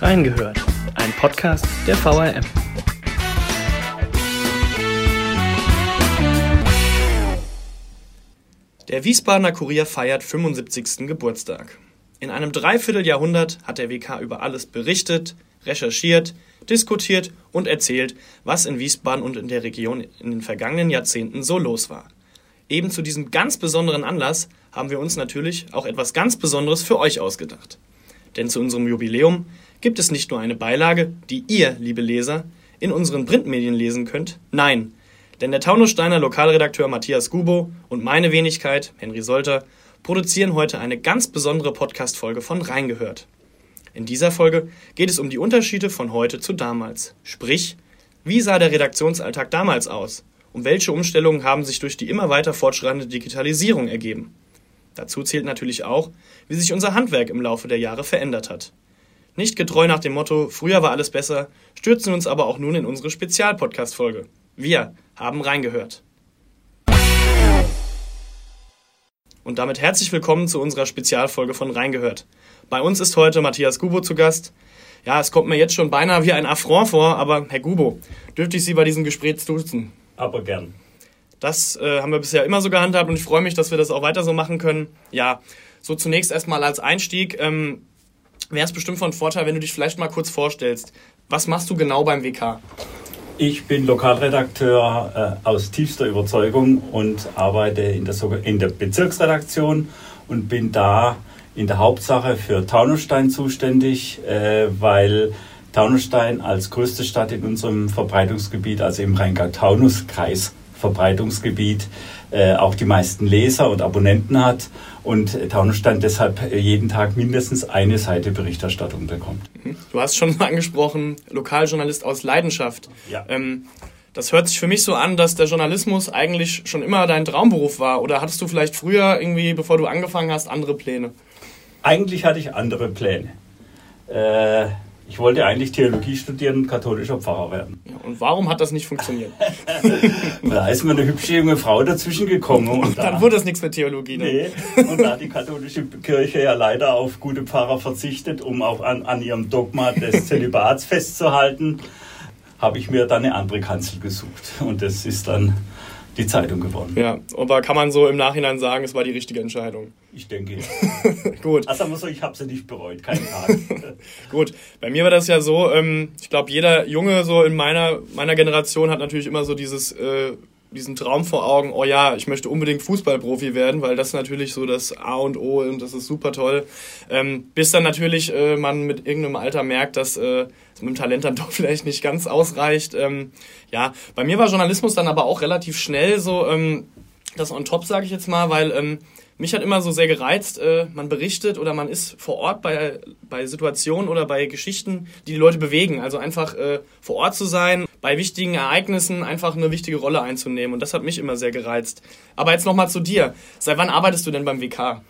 Reingehört, ein Podcast der VRM. Der Wiesbadener Kurier feiert 75. Geburtstag. In einem Dreivierteljahrhundert hat der WK über alles berichtet, recherchiert, diskutiert und erzählt, was in Wiesbaden und in der Region in den vergangenen Jahrzehnten so los war. Eben zu diesem ganz besonderen Anlass haben wir uns natürlich auch etwas ganz Besonderes für euch ausgedacht. Denn zu unserem Jubiläum gibt es nicht nur eine Beilage, die ihr, liebe Leser, in unseren Printmedien lesen könnt. Nein, denn der Taunussteiner Lokalredakteur Matthias Gubo und meine Wenigkeit, Henry Solter, produzieren heute eine ganz besondere Podcast-Folge von Reingehört. In dieser Folge geht es um die Unterschiede von heute zu damals. Sprich, wie sah der Redaktionsalltag damals aus? Und welche Umstellungen haben sich durch die immer weiter fortschreitende Digitalisierung ergeben? Dazu zählt natürlich auch, wie sich unser Handwerk im Laufe der Jahre verändert hat. Nicht getreu nach dem Motto, früher war alles besser, stürzen uns aber auch nun in unsere Spezialpodcast-Folge. Wir haben reingehört. Und damit herzlich willkommen zu unserer Spezialfolge von Reingehört. Bei uns ist heute Matthias Gubo zu Gast. Ja, es kommt mir jetzt schon beinahe wie ein Affront vor, aber Herr Gubo, dürfte ich Sie bei diesem Gespräch duzen? aber gern. Das äh, haben wir bisher immer so gehandhabt und ich freue mich, dass wir das auch weiter so machen können. Ja, so zunächst erstmal als Einstieg ähm, wäre es bestimmt von Vorteil, wenn du dich vielleicht mal kurz vorstellst. Was machst du genau beim WK? Ich bin Lokalredakteur äh, aus tiefster Überzeugung und arbeite in der, in der Bezirksredaktion und bin da in der Hauptsache für Taunusstein zuständig, äh, weil Taunusstein als größte Stadt in unserem Verbreitungsgebiet, also im Rheingau-Taunus-Kreis Verbreitungsgebiet, äh, auch die meisten Leser und Abonnenten hat und Taunusstein deshalb jeden Tag mindestens eine Seite Berichterstattung bekommt. Mhm. Du hast schon angesprochen, Lokaljournalist aus Leidenschaft. Ja. Ähm, das hört sich für mich so an, dass der Journalismus eigentlich schon immer dein Traumberuf war. Oder hattest du vielleicht früher irgendwie, bevor du angefangen hast, andere Pläne? Eigentlich hatte ich andere Pläne. Äh, ich wollte eigentlich Theologie studieren und katholischer Pfarrer werden. Ja, und warum hat das nicht funktioniert? da ist mir eine hübsche junge Frau dazwischen gekommen. Und, dann da, wurde es nichts mit Theologie. Ne? Nee, und da hat die katholische Kirche ja leider auf gute Pfarrer verzichtet, um auch an, an ihrem Dogma des Zölibats festzuhalten, habe ich mir dann eine andere Kanzel gesucht. Und das ist dann die Zeitung gewonnen. Ja, aber kann man so im Nachhinein sagen, es war die richtige Entscheidung? Ich denke. Gut. Also muss ich habe sie nicht bereut, keinen Tag. Gut, bei mir war das ja so, ähm, ich glaube, jeder Junge so in meiner, meiner Generation hat natürlich immer so dieses äh, diesen Traum vor Augen, oh ja, ich möchte unbedingt Fußballprofi werden, weil das natürlich so das A und O und das ist super toll. Ähm, bis dann natürlich äh, man mit irgendeinem Alter merkt, dass äh, mit dem Talent dann doch vielleicht nicht ganz ausreicht. Ähm, ja, bei mir war Journalismus dann aber auch relativ schnell so ähm, das on top, sage ich jetzt mal, weil ähm, mich hat immer so sehr gereizt, äh, man berichtet oder man ist vor Ort bei, bei Situationen oder bei Geschichten, die die Leute bewegen. Also einfach äh, vor Ort zu sein, bei wichtigen Ereignissen einfach eine wichtige Rolle einzunehmen. Und das hat mich immer sehr gereizt. Aber jetzt nochmal zu dir. Seit wann arbeitest du denn beim WK?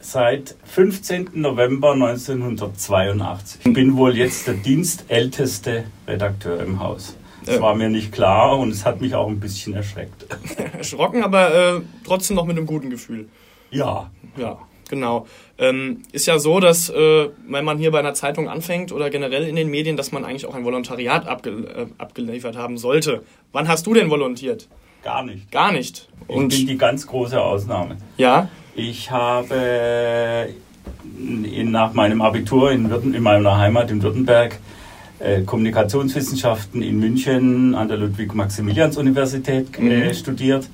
Seit 15. November 1982. Ich bin wohl jetzt der dienstälteste Redakteur im Haus. Das war mir nicht klar und es hat mich auch ein bisschen erschreckt. Erschrocken, aber äh, trotzdem noch mit einem guten Gefühl. Ja. Ja, genau. Ähm, ist ja so, dass äh, wenn man hier bei einer Zeitung anfängt oder generell in den Medien, dass man eigentlich auch ein Volontariat abge äh, abgeliefert haben sollte. Wann hast du denn volontiert? Gar nicht. Gar nicht. Und ich bin die ganz große Ausnahme. Ja. Ich habe in, nach meinem Abitur in, Würden, in meiner Heimat in Württemberg äh, Kommunikationswissenschaften in München an der Ludwig-Maximilians-Universität äh, mhm. studiert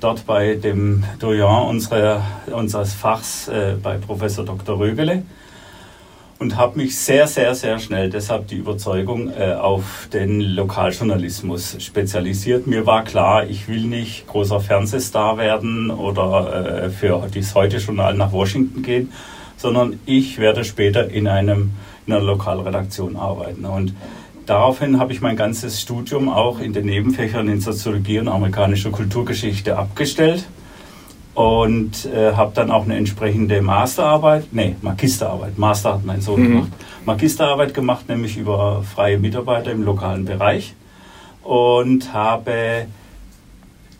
dort bei dem Doyen unserer, unseres Fachs äh, bei Professor Dr. Rögele und habe mich sehr, sehr, sehr schnell, deshalb die Überzeugung, äh, auf den Lokaljournalismus spezialisiert. Mir war klar, ich will nicht großer Fernsehstar werden oder äh, für das Heute-Journal nach Washington gehen, sondern ich werde später in, einem, in einer Lokalredaktion arbeiten. Und Daraufhin habe ich mein ganzes Studium auch in den Nebenfächern in Soziologie und amerikanischer Kulturgeschichte abgestellt und äh, habe dann auch eine entsprechende Masterarbeit, nee, Magisterarbeit, Master hat mein Sohn mhm. gemacht, Magisterarbeit gemacht, nämlich über freie Mitarbeiter im lokalen Bereich und habe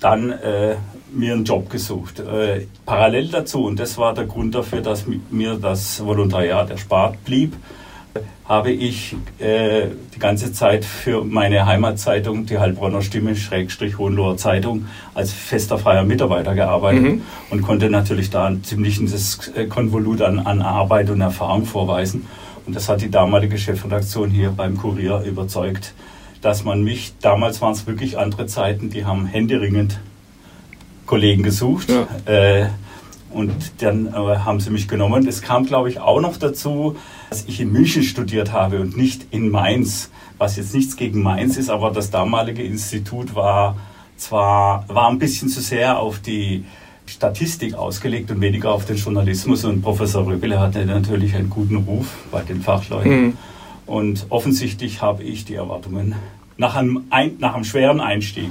dann äh, mir einen Job gesucht. Äh, parallel dazu, und das war der Grund dafür, dass mir das Volontariat erspart blieb, habe ich äh, die ganze Zeit für meine Heimatzeitung, die Heilbronner Stimme, Schrägstrich Hohenloher Zeitung, als fester freier Mitarbeiter gearbeitet mhm. und konnte natürlich da ein ziemliches äh, Konvolut an, an Arbeit und Erfahrung vorweisen. Und das hat die damalige Chefredaktion hier beim Kurier überzeugt, dass man mich, damals waren es wirklich andere Zeiten, die haben händeringend Kollegen gesucht. Ja. Äh, und dann äh, haben sie mich genommen. Es kam, glaube ich, auch noch dazu, dass ich in München studiert habe und nicht in Mainz, was jetzt nichts gegen Mainz ist, aber das damalige Institut war zwar war ein bisschen zu sehr auf die Statistik ausgelegt und weniger auf den Journalismus. Und Professor Röbele hatte natürlich einen guten Ruf bei den Fachleuten. Mhm. Und offensichtlich habe ich die Erwartungen nach einem, ein, nach einem schweren Einstieg,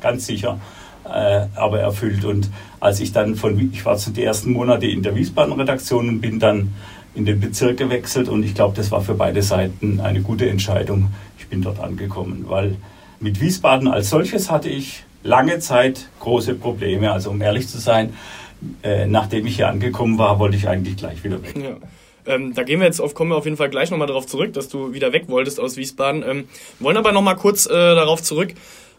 ganz sicher, äh, aber erfüllt. Und als ich dann von, ich war zu den ersten Monate in der Wiesbaden-Redaktion und bin dann in den Bezirk gewechselt und ich glaube, das war für beide Seiten eine gute Entscheidung. Ich bin dort angekommen, weil mit Wiesbaden als solches hatte ich lange Zeit große Probleme. Also um ehrlich zu sein, äh, nachdem ich hier angekommen war, wollte ich eigentlich gleich wieder weg. Ja. Ähm, da gehen wir jetzt auf, kommen wir auf jeden Fall gleich nochmal darauf zurück, dass du wieder weg wolltest aus Wiesbaden. Ähm, wollen aber nochmal kurz äh, darauf zurück.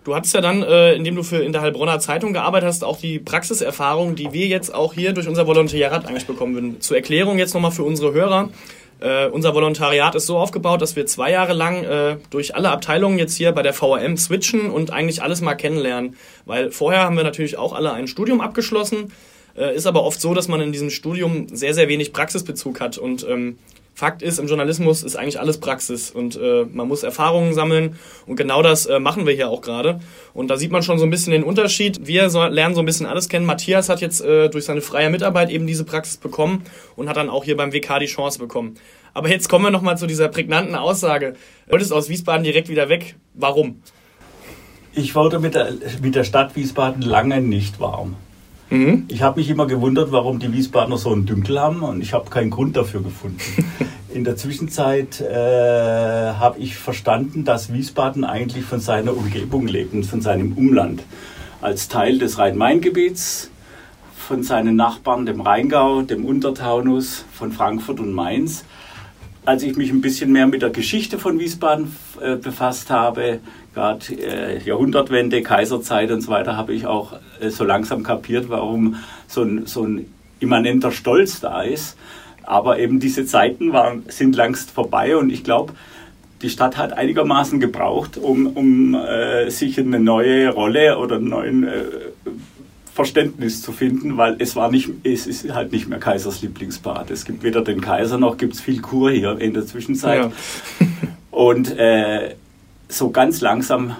Du hattest ja dann, äh, indem du für in der Heilbronner Zeitung gearbeitet hast, auch die Praxiserfahrung, die wir jetzt auch hier durch unser Volontariat eigentlich bekommen würden. Zur Erklärung jetzt nochmal für unsere Hörer. Äh, unser Volontariat ist so aufgebaut, dass wir zwei Jahre lang äh, durch alle Abteilungen jetzt hier bei der VRM switchen und eigentlich alles mal kennenlernen. Weil vorher haben wir natürlich auch alle ein Studium abgeschlossen. Äh, ist aber oft so, dass man in diesem Studium sehr, sehr wenig Praxisbezug hat. Und ähm, Fakt ist, im Journalismus ist eigentlich alles Praxis und äh, man muss Erfahrungen sammeln und genau das äh, machen wir hier auch gerade. Und da sieht man schon so ein bisschen den Unterschied. Wir so, lernen so ein bisschen alles kennen. Matthias hat jetzt äh, durch seine freie Mitarbeit eben diese Praxis bekommen und hat dann auch hier beim WK die Chance bekommen. Aber jetzt kommen wir nochmal zu dieser prägnanten Aussage. Du wolltest aus Wiesbaden direkt wieder weg. Warum? Ich wollte mit der, mit der Stadt Wiesbaden lange nicht warm. Mhm. Ich habe mich immer gewundert, warum die Wiesbadener so einen Dünkel haben und ich habe keinen Grund dafür gefunden. In der Zwischenzeit äh, habe ich verstanden, dass Wiesbaden eigentlich von seiner Umgebung lebt und von seinem Umland. Als Teil des Rhein-Main-Gebiets, von seinen Nachbarn, dem Rheingau, dem Untertaunus, von Frankfurt und Mainz. Als ich mich ein bisschen mehr mit der Geschichte von Wiesbaden äh, befasst habe, gerade äh, Jahrhundertwende, Kaiserzeit und so weiter, habe ich auch äh, so langsam kapiert, warum so ein, so ein immanenter Stolz da ist. Aber eben diese Zeiten waren, sind längst vorbei und ich glaube, die Stadt hat einigermaßen gebraucht, um, um äh, sich eine neue Rolle oder einen neuen äh, Verständnis zu finden, weil es war nicht, es ist halt nicht mehr Kaisers Lieblingsbad. Es gibt weder den Kaiser noch gibt es viel Kur hier in der Zwischenzeit. Ja. und äh, so ganz langsam,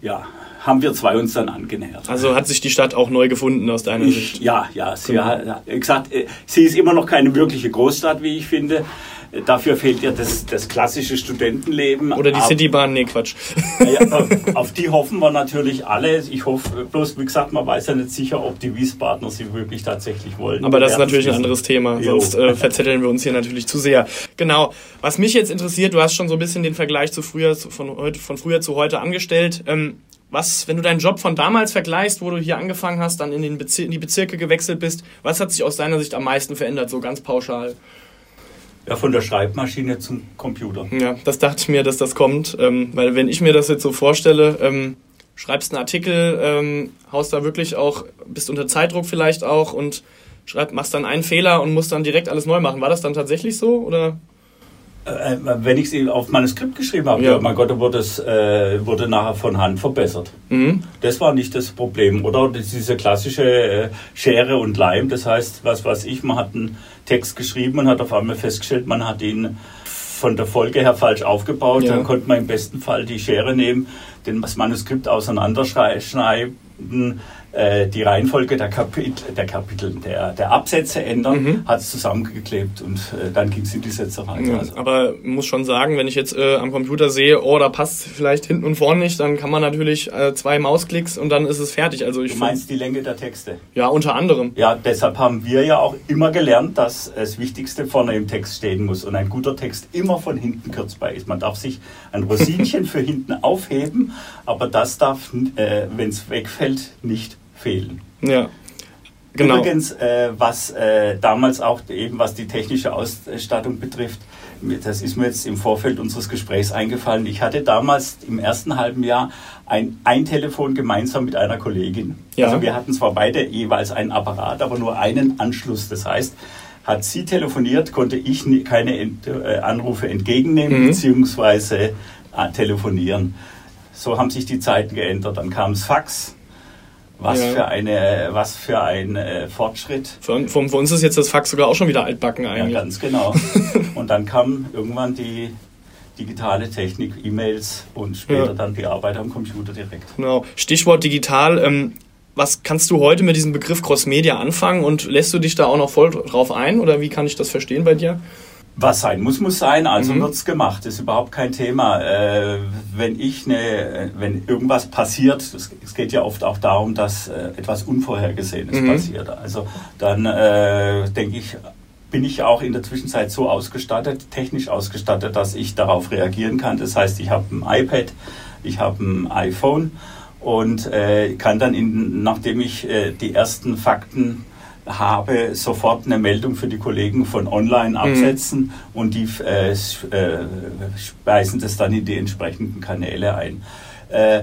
ja, haben wir zwei uns dann angenähert. Also hat sich die Stadt auch neu gefunden aus deiner ich, Sicht? Ja, ja. Sie genau. hat gesagt, äh, sie ist immer noch keine wirkliche Großstadt, wie ich finde. Dafür fehlt ja das, das klassische Studentenleben. Oder die Citybahn, nee, Quatsch. Ja, auf die hoffen wir natürlich alle. Ich hoffe, bloß wie gesagt, man weiß ja nicht sicher, ob die Wiesbadener sie wirklich tatsächlich wollen. Aber das ist natürlich ein anderes Thema, sonst äh, verzetteln wir uns hier natürlich zu sehr. Genau. Was mich jetzt interessiert, du hast schon so ein bisschen den Vergleich zu früher, von, heute, von früher zu heute angestellt. Ähm, was, wenn du deinen Job von damals vergleichst, wo du hier angefangen hast, dann in, den Bezir in die Bezirke gewechselt bist, was hat sich aus deiner Sicht am meisten verändert, so ganz pauschal? Ja, von der Schreibmaschine zum Computer. Ja, das dachte ich mir, dass das kommt. Ähm, weil wenn ich mir das jetzt so vorstelle, ähm, schreibst einen Artikel, ähm, haust da wirklich auch, bist unter Zeitdruck vielleicht auch und schreib, machst dann einen Fehler und musst dann direkt alles neu machen. War das dann tatsächlich so? Oder? Äh, wenn ich sie auf Manuskript geschrieben habe, ja. mein Gott, wurde es äh, wurde nachher von Hand verbessert. Mhm. Das war nicht das Problem. Oder diese klassische äh, Schere und Leim, das heißt, was weiß ich, man hat einen Text geschrieben und hat auf einmal festgestellt, man hat ihn von der Folge her falsch aufgebaut. Ja. Dann konnte man im besten Fall die Schere nehmen, das Manuskript auseinanderschneiden äh, die Reihenfolge der Kapitel, der, Kapitel der, der Absätze ändern, mhm. hat es zusammengeklebt und äh, dann ging es in die Sätze rein. Ja, also. Aber ich muss schon sagen, wenn ich jetzt äh, am Computer sehe, oh, da passt vielleicht hinten und vorne nicht, dann kann man natürlich äh, zwei Mausklicks und dann ist es fertig. Also ich du meinst die Länge der Texte? Ja, unter anderem. Ja, deshalb haben wir ja auch immer gelernt, dass das Wichtigste vorne im Text stehen muss und ein guter Text immer von hinten kürzbar ist. Man darf sich ein Rosinchen für hinten aufheben, aber das darf, äh, wenn es wegfällt, nicht fehlen. Ja. Genau. Übrigens, äh, was äh, damals auch eben was die technische Ausstattung betrifft, das ist mir jetzt im Vorfeld unseres Gesprächs eingefallen. Ich hatte damals im ersten halben Jahr ein, ein Telefon gemeinsam mit einer Kollegin. Ja. Also wir hatten zwar beide jeweils einen Apparat, aber nur einen Anschluss. Das heißt, hat sie telefoniert, konnte ich keine Ent äh, Anrufe entgegennehmen mhm. bzw. Äh, telefonieren. So haben sich die Zeiten geändert. Dann kam das Fax. Was ja. für eine, was für ein äh, Fortschritt. Für, für, für, uns ist jetzt das Fax sogar auch schon wieder altbacken eigentlich. Ja, ganz genau. und dann kam irgendwann die digitale Technik, E-Mails und später ja. dann die Arbeit am Computer direkt. Genau. Stichwort digital. Ähm, was kannst du heute mit diesem Begriff Crossmedia anfangen und lässt du dich da auch noch voll drauf ein oder wie kann ich das verstehen bei dir? Was sein muss, muss sein. Also mhm. es gemacht. Das ist überhaupt kein Thema. Äh, wenn ich eine, wenn irgendwas passiert, es, es, geht ja oft auch darum, dass äh, etwas Unvorhergesehenes mhm. passiert. Also dann äh, denke ich, bin ich auch in der Zwischenzeit so ausgestattet, technisch ausgestattet, dass ich darauf reagieren kann. Das heißt, ich habe ein iPad, ich habe ein iPhone und äh, kann dann, in, nachdem ich äh, die ersten Fakten habe, sofort eine Meldung für die Kollegen von online mhm. absetzen mhm. und die äh, äh, speisen das dann in die entsprechenden Kanäle ein. Äh,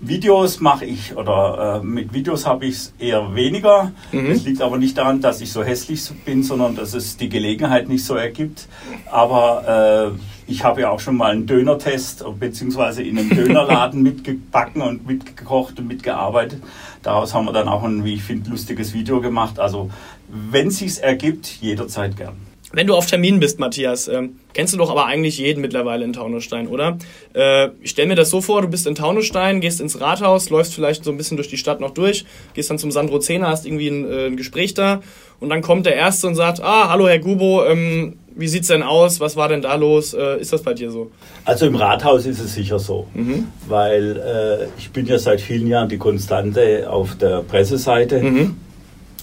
Videos mache ich oder äh, mit Videos habe ich es eher weniger. Mhm. Das liegt aber nicht daran, dass ich so hässlich bin, sondern dass es die Gelegenheit nicht so ergibt. Aber äh, ich habe ja auch schon mal einen Dönertest beziehungsweise in einem Dönerladen mitgebacken und mitgekocht und mitgearbeitet. Daraus haben wir dann auch ein, wie ich finde, lustiges Video gemacht. Also wenn sich's ergibt, jederzeit gern. Wenn du auf Termin bist, Matthias, äh, kennst du doch aber eigentlich jeden mittlerweile in Taunusstein, oder? Äh, ich stelle mir das so vor, du bist in Taunusstein, gehst ins Rathaus, läufst vielleicht so ein bisschen durch die Stadt noch durch, gehst dann zum Sandro Zehner, hast irgendwie ein, äh, ein Gespräch da und dann kommt der Erste und sagt, ah, hallo Herr Gubo, ähm, wie sieht's denn aus? Was war denn da los? Äh, ist das bei dir so? Also im Rathaus ist es sicher so, mhm. weil äh, ich bin ja seit vielen Jahren die Konstante auf der Presseseite mhm.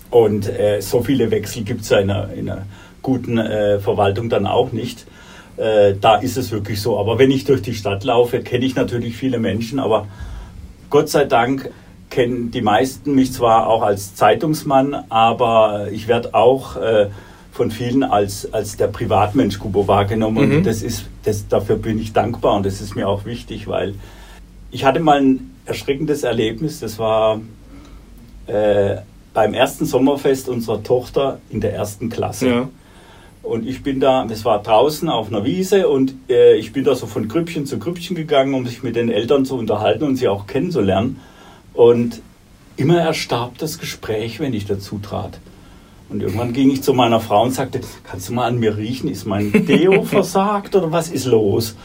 und äh, so viele Wechsel gibt es ja in einer, in einer guten äh, Verwaltung dann auch nicht. Äh, da ist es wirklich so. Aber wenn ich durch die Stadt laufe, kenne ich natürlich viele Menschen, aber Gott sei Dank kennen die meisten mich zwar auch als Zeitungsmann, aber ich werde auch äh, von vielen als, als der Privatmensch Kubo wahrgenommen. Mhm. Und das ist, das, dafür bin ich dankbar und das ist mir auch wichtig, weil ich hatte mal ein erschreckendes Erlebnis. Das war äh, beim ersten Sommerfest unserer Tochter in der ersten Klasse. Ja. Und ich bin da, es war draußen auf einer Wiese und äh, ich bin da so von Grüppchen zu Grüppchen gegangen, um sich mit den Eltern zu unterhalten und sie auch kennenzulernen. Und immer erstarb das Gespräch, wenn ich dazu trat. Und irgendwann ging ich zu meiner Frau und sagte, kannst du mal an mir riechen, ist mein Deo versagt oder was ist los?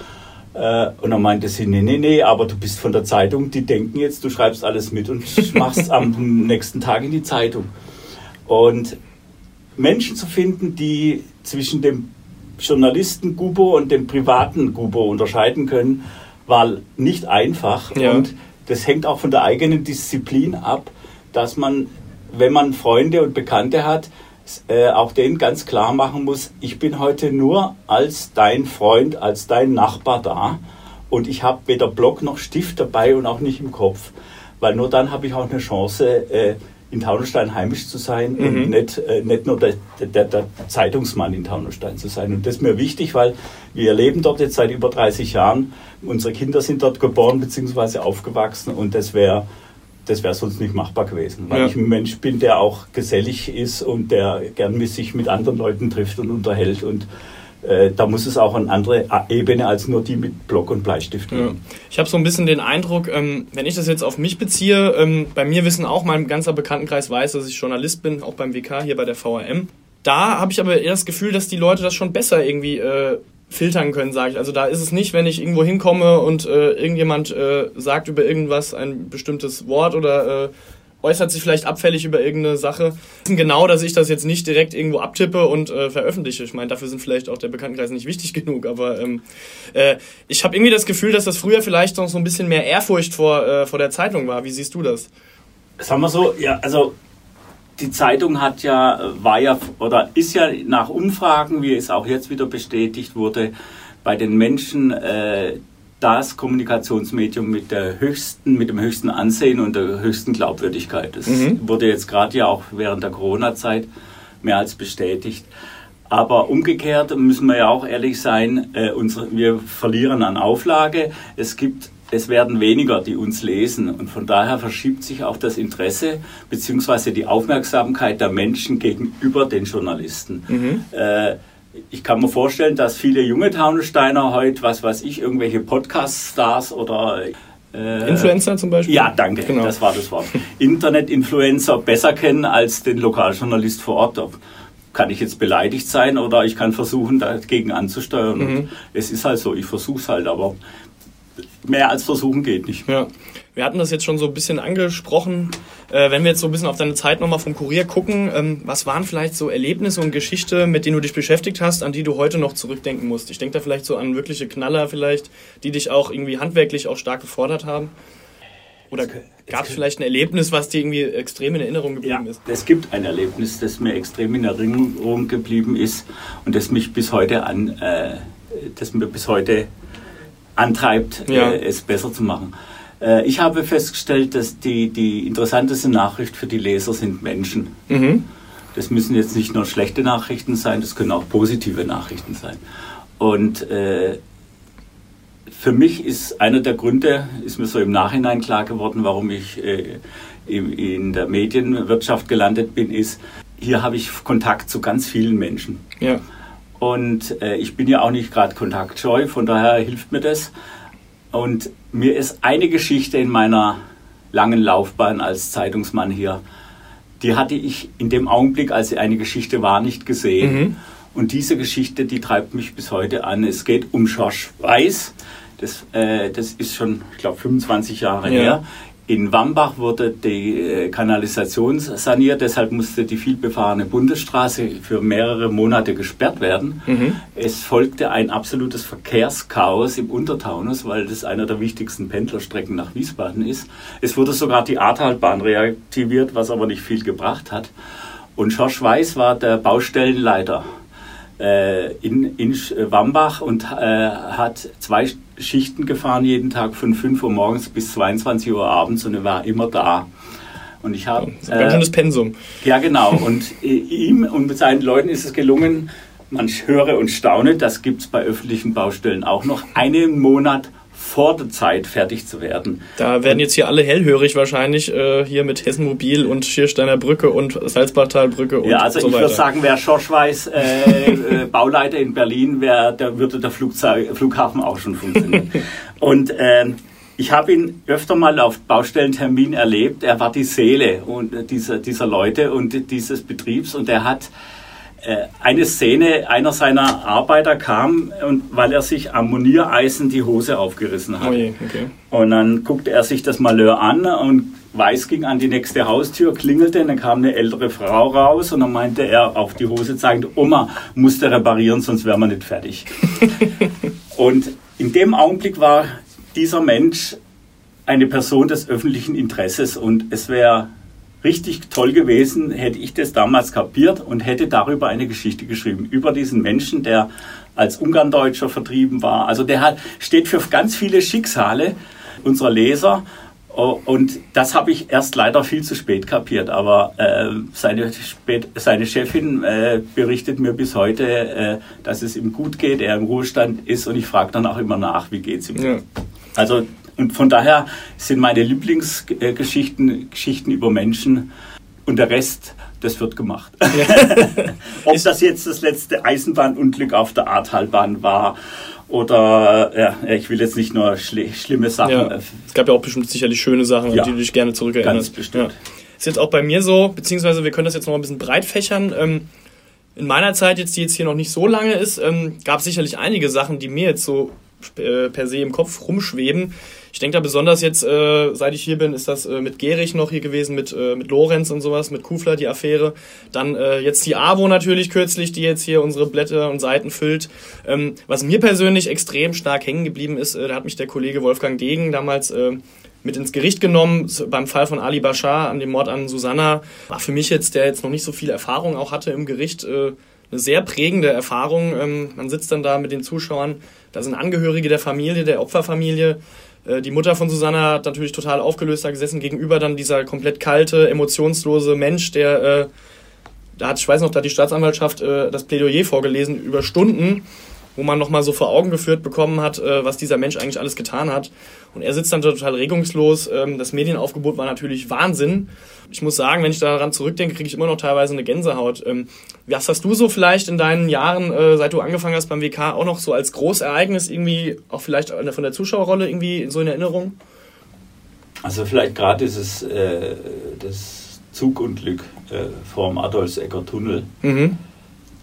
Äh, und dann meinte sie, nee, nee, nee, aber du bist von der Zeitung, die denken jetzt, du schreibst alles mit und machst am nächsten Tag in die Zeitung. Und Menschen zu finden, die zwischen dem Journalisten Gubo und dem privaten Gubo unterscheiden können, war nicht einfach. Ja. Und das hängt auch von der eigenen Disziplin ab, dass man, wenn man Freunde und Bekannte hat, äh, auch denen ganz klar machen muss, ich bin heute nur als dein Freund, als dein Nachbar da und ich habe weder Block noch Stift dabei und auch nicht im Kopf, weil nur dann habe ich auch eine Chance, äh, in Taunusstein heimisch zu sein mhm. und nicht, äh, nicht nur der, der, der, Zeitungsmann in Taunusstein zu sein. Und das ist mir wichtig, weil wir leben dort jetzt seit über 30 Jahren. Unsere Kinder sind dort geboren bzw. aufgewachsen und das wäre das wäre sonst nicht machbar gewesen, weil ja. ich ein Mensch bin, der auch gesellig ist und der gern sich mit anderen Leuten trifft und unterhält und äh, da muss es auch eine andere Ebene als nur die mit Block und Bleistift geben. Ja. Ich habe so ein bisschen den Eindruck, ähm, wenn ich das jetzt auf mich beziehe, ähm, bei mir wissen auch mein ganzer Bekanntenkreis weiß, dass ich Journalist bin, auch beim WK hier bei der VRM. Da habe ich aber eher das Gefühl, dass die Leute das schon besser irgendwie äh, filtern können, sage ich. Also da ist es nicht, wenn ich irgendwo hinkomme und äh, irgendjemand äh, sagt über irgendwas ein bestimmtes Wort oder äh, äußert sich vielleicht abfällig über irgendeine Sache. Genau, dass ich das jetzt nicht direkt irgendwo abtippe und äh, veröffentliche. Ich meine, dafür sind vielleicht auch der Bekanntenkreis nicht wichtig genug, aber ähm, äh, ich habe irgendwie das Gefühl, dass das früher vielleicht noch so ein bisschen mehr Ehrfurcht vor, äh, vor der Zeitung war. Wie siehst du das? Sagen wir so, ja, also die Zeitung hat ja, war ja oder ist ja nach Umfragen, wie es auch jetzt wieder bestätigt wurde, bei den Menschen äh, das Kommunikationsmedium mit der höchsten, mit dem höchsten Ansehen und der höchsten Glaubwürdigkeit. Das mhm. wurde jetzt gerade ja auch während der Corona-Zeit mehr als bestätigt. Aber umgekehrt müssen wir ja auch ehrlich sein, äh, unsere, wir verlieren an Auflage. Es gibt es werden weniger, die uns lesen. Und von daher verschiebt sich auch das Interesse bzw. die Aufmerksamkeit der Menschen gegenüber den Journalisten. Mhm. Äh, ich kann mir vorstellen, dass viele junge Taunussteiner heute, was weiß ich, irgendwelche Podcast-Stars oder äh, Influencer zum Beispiel? Ja, danke, genau. das war das Wort. Internet-Influencer besser kennen als den Lokaljournalist vor Ort. Kann ich jetzt beleidigt sein oder ich kann versuchen, dagegen anzusteuern. Mhm. Es ist halt so, ich versuche es halt, aber mehr als versuchen geht nicht. Ja. Wir hatten das jetzt schon so ein bisschen angesprochen. Äh, wenn wir jetzt so ein bisschen auf deine Zeit nochmal vom Kurier gucken, ähm, was waren vielleicht so Erlebnisse und Geschichte, mit denen du dich beschäftigt hast, an die du heute noch zurückdenken musst? Ich denke da vielleicht so an wirkliche Knaller vielleicht, die dich auch irgendwie handwerklich auch stark gefordert haben. Oder gab es vielleicht ein Erlebnis, was dir irgendwie extrem in Erinnerung geblieben ja, ist? Es gibt ein Erlebnis, das mir extrem in Erinnerung geblieben ist und das mich bis heute an, äh, das mir bis heute antreibt, ja. äh, es besser zu machen. Äh, ich habe festgestellt, dass die, die interessanteste Nachricht für die Leser sind Menschen. Mhm. Das müssen jetzt nicht nur schlechte Nachrichten sein, das können auch positive Nachrichten sein. Und äh, für mich ist einer der Gründe, ist mir so im Nachhinein klar geworden, warum ich äh, in der Medienwirtschaft gelandet bin, ist, hier habe ich Kontakt zu ganz vielen Menschen. Ja. Und äh, ich bin ja auch nicht gerade kontaktscheu, von daher hilft mir das. Und mir ist eine Geschichte in meiner langen Laufbahn als Zeitungsmann hier, die hatte ich in dem Augenblick, als sie eine Geschichte war, nicht gesehen. Mhm. Und diese Geschichte, die treibt mich bis heute an. Es geht um Schorsch Weiß. Das, äh, das ist schon, ich glaube, 25 Jahre ja. her. In Wambach wurde die äh, Kanalisation saniert, deshalb musste die vielbefahrene Bundesstraße für mehrere Monate gesperrt werden. Mhm. Es folgte ein absolutes Verkehrschaos im Untertaunus, weil das einer der wichtigsten Pendlerstrecken nach Wiesbaden ist. Es wurde sogar die Ahrtalbahn reaktiviert, was aber nicht viel gebracht hat. Und Schorsch Weiß war der Baustellenleiter in, in Wambach und äh, hat zwei Schichten gefahren jeden Tag von 5 Uhr morgens bis 22 Uhr abends und er war immer da. Und ich habe. Ja, ein ganz schönes Pensum. Ja, genau. Und äh, ihm und mit seinen Leuten ist es gelungen, man höre und staune, das gibt es bei öffentlichen Baustellen auch noch, einen Monat vor der Zeit fertig zu werden. Da werden jetzt hier alle hellhörig wahrscheinlich, äh, hier mit Hessen Mobil und Schiersteiner Brücke und Salzbachtalbrücke und Ja, also so ich würde sagen, wer Schorsch weiß, äh, äh, Bauleiter in Berlin, wär, da würde der Flugzeug, Flughafen auch schon funktionieren. und äh, ich habe ihn öfter mal auf Baustellentermin erlebt. Er war die Seele und dieser, dieser Leute und dieses Betriebs und er hat äh, eine Szene, einer seiner Arbeiter kam, und weil er sich am Moniereisen die Hose aufgerissen hat. Oh je, okay. Und dann guckte er sich das Malheur an und Weiß ging an die nächste Haustür, klingelte, und dann kam eine ältere Frau raus und dann meinte er auf die Hose zeigend, Oma musste reparieren, sonst wären wir nicht fertig. und in dem Augenblick war dieser Mensch eine Person des öffentlichen Interesses und es wäre richtig toll gewesen, hätte ich das damals kapiert und hätte darüber eine Geschichte geschrieben. Über diesen Menschen, der als Ungarndeutscher vertrieben war. Also der hat, steht für ganz viele Schicksale unserer Leser. Und das habe ich erst leider viel zu spät kapiert. Aber äh, seine, spät, seine Chefin äh, berichtet mir bis heute, äh, dass es ihm gut geht, er im Ruhestand ist. Und ich frage dann auch immer nach, wie geht es ihm. Ja. Also und von daher sind meine Lieblingsgeschichten Geschichten über Menschen und der Rest, das wird gemacht. Ja. Ob das jetzt das letzte Eisenbahnunglück auf der Ahrtalbahn war oder ja, ich will jetzt nicht nur schli schlimme Sachen. Ja. Es gab ja auch bestimmt sicherlich schöne Sachen, ja. die du dich gerne zurückerinnerst. Ganz bestimmt. Ist jetzt auch bei mir so, beziehungsweise wir können das jetzt noch ein bisschen breit fächern. Ähm, in meiner Zeit jetzt, die jetzt hier noch nicht so lange ist, ähm, gab es sicherlich einige Sachen, die mir jetzt so äh, per se im Kopf rumschweben. Ich denke da besonders jetzt, äh, seit ich hier bin, ist das äh, mit Gerich noch hier gewesen, mit, äh, mit Lorenz und sowas, mit Kufler die Affäre. Dann äh, jetzt die AWO natürlich kürzlich, die jetzt hier unsere Blätter und Seiten füllt. Ähm, was mir persönlich extrem stark hängen geblieben ist, äh, da hat mich der Kollege Wolfgang Degen damals äh, mit ins Gericht genommen beim Fall von Ali Bashar an dem Mord an Susanna. War für mich jetzt, der jetzt noch nicht so viel Erfahrung auch hatte im Gericht, äh, eine sehr prägende Erfahrung. Ähm, man sitzt dann da mit den Zuschauern, da sind Angehörige der Familie, der Opferfamilie. Äh, die Mutter von Susanna hat natürlich total aufgelöst da gesessen, gegenüber dann dieser komplett kalte, emotionslose Mensch, der, äh, da hat, ich weiß noch, da hat die Staatsanwaltschaft äh, das Plädoyer vorgelesen über Stunden wo man nochmal so vor Augen geführt bekommen hat, äh, was dieser Mensch eigentlich alles getan hat. Und er sitzt dann total regungslos. Ähm, das Medienaufgebot war natürlich Wahnsinn. Ich muss sagen, wenn ich daran zurückdenke, kriege ich immer noch teilweise eine Gänsehaut. Ähm, was hast du so vielleicht in deinen Jahren, äh, seit du angefangen hast beim WK, auch noch so als Großereignis irgendwie, auch vielleicht von der Zuschauerrolle irgendwie so in Erinnerung? Also vielleicht gerade dieses äh, das Zugunglück äh, vorm Adolfsecker Tunnel. Mhm.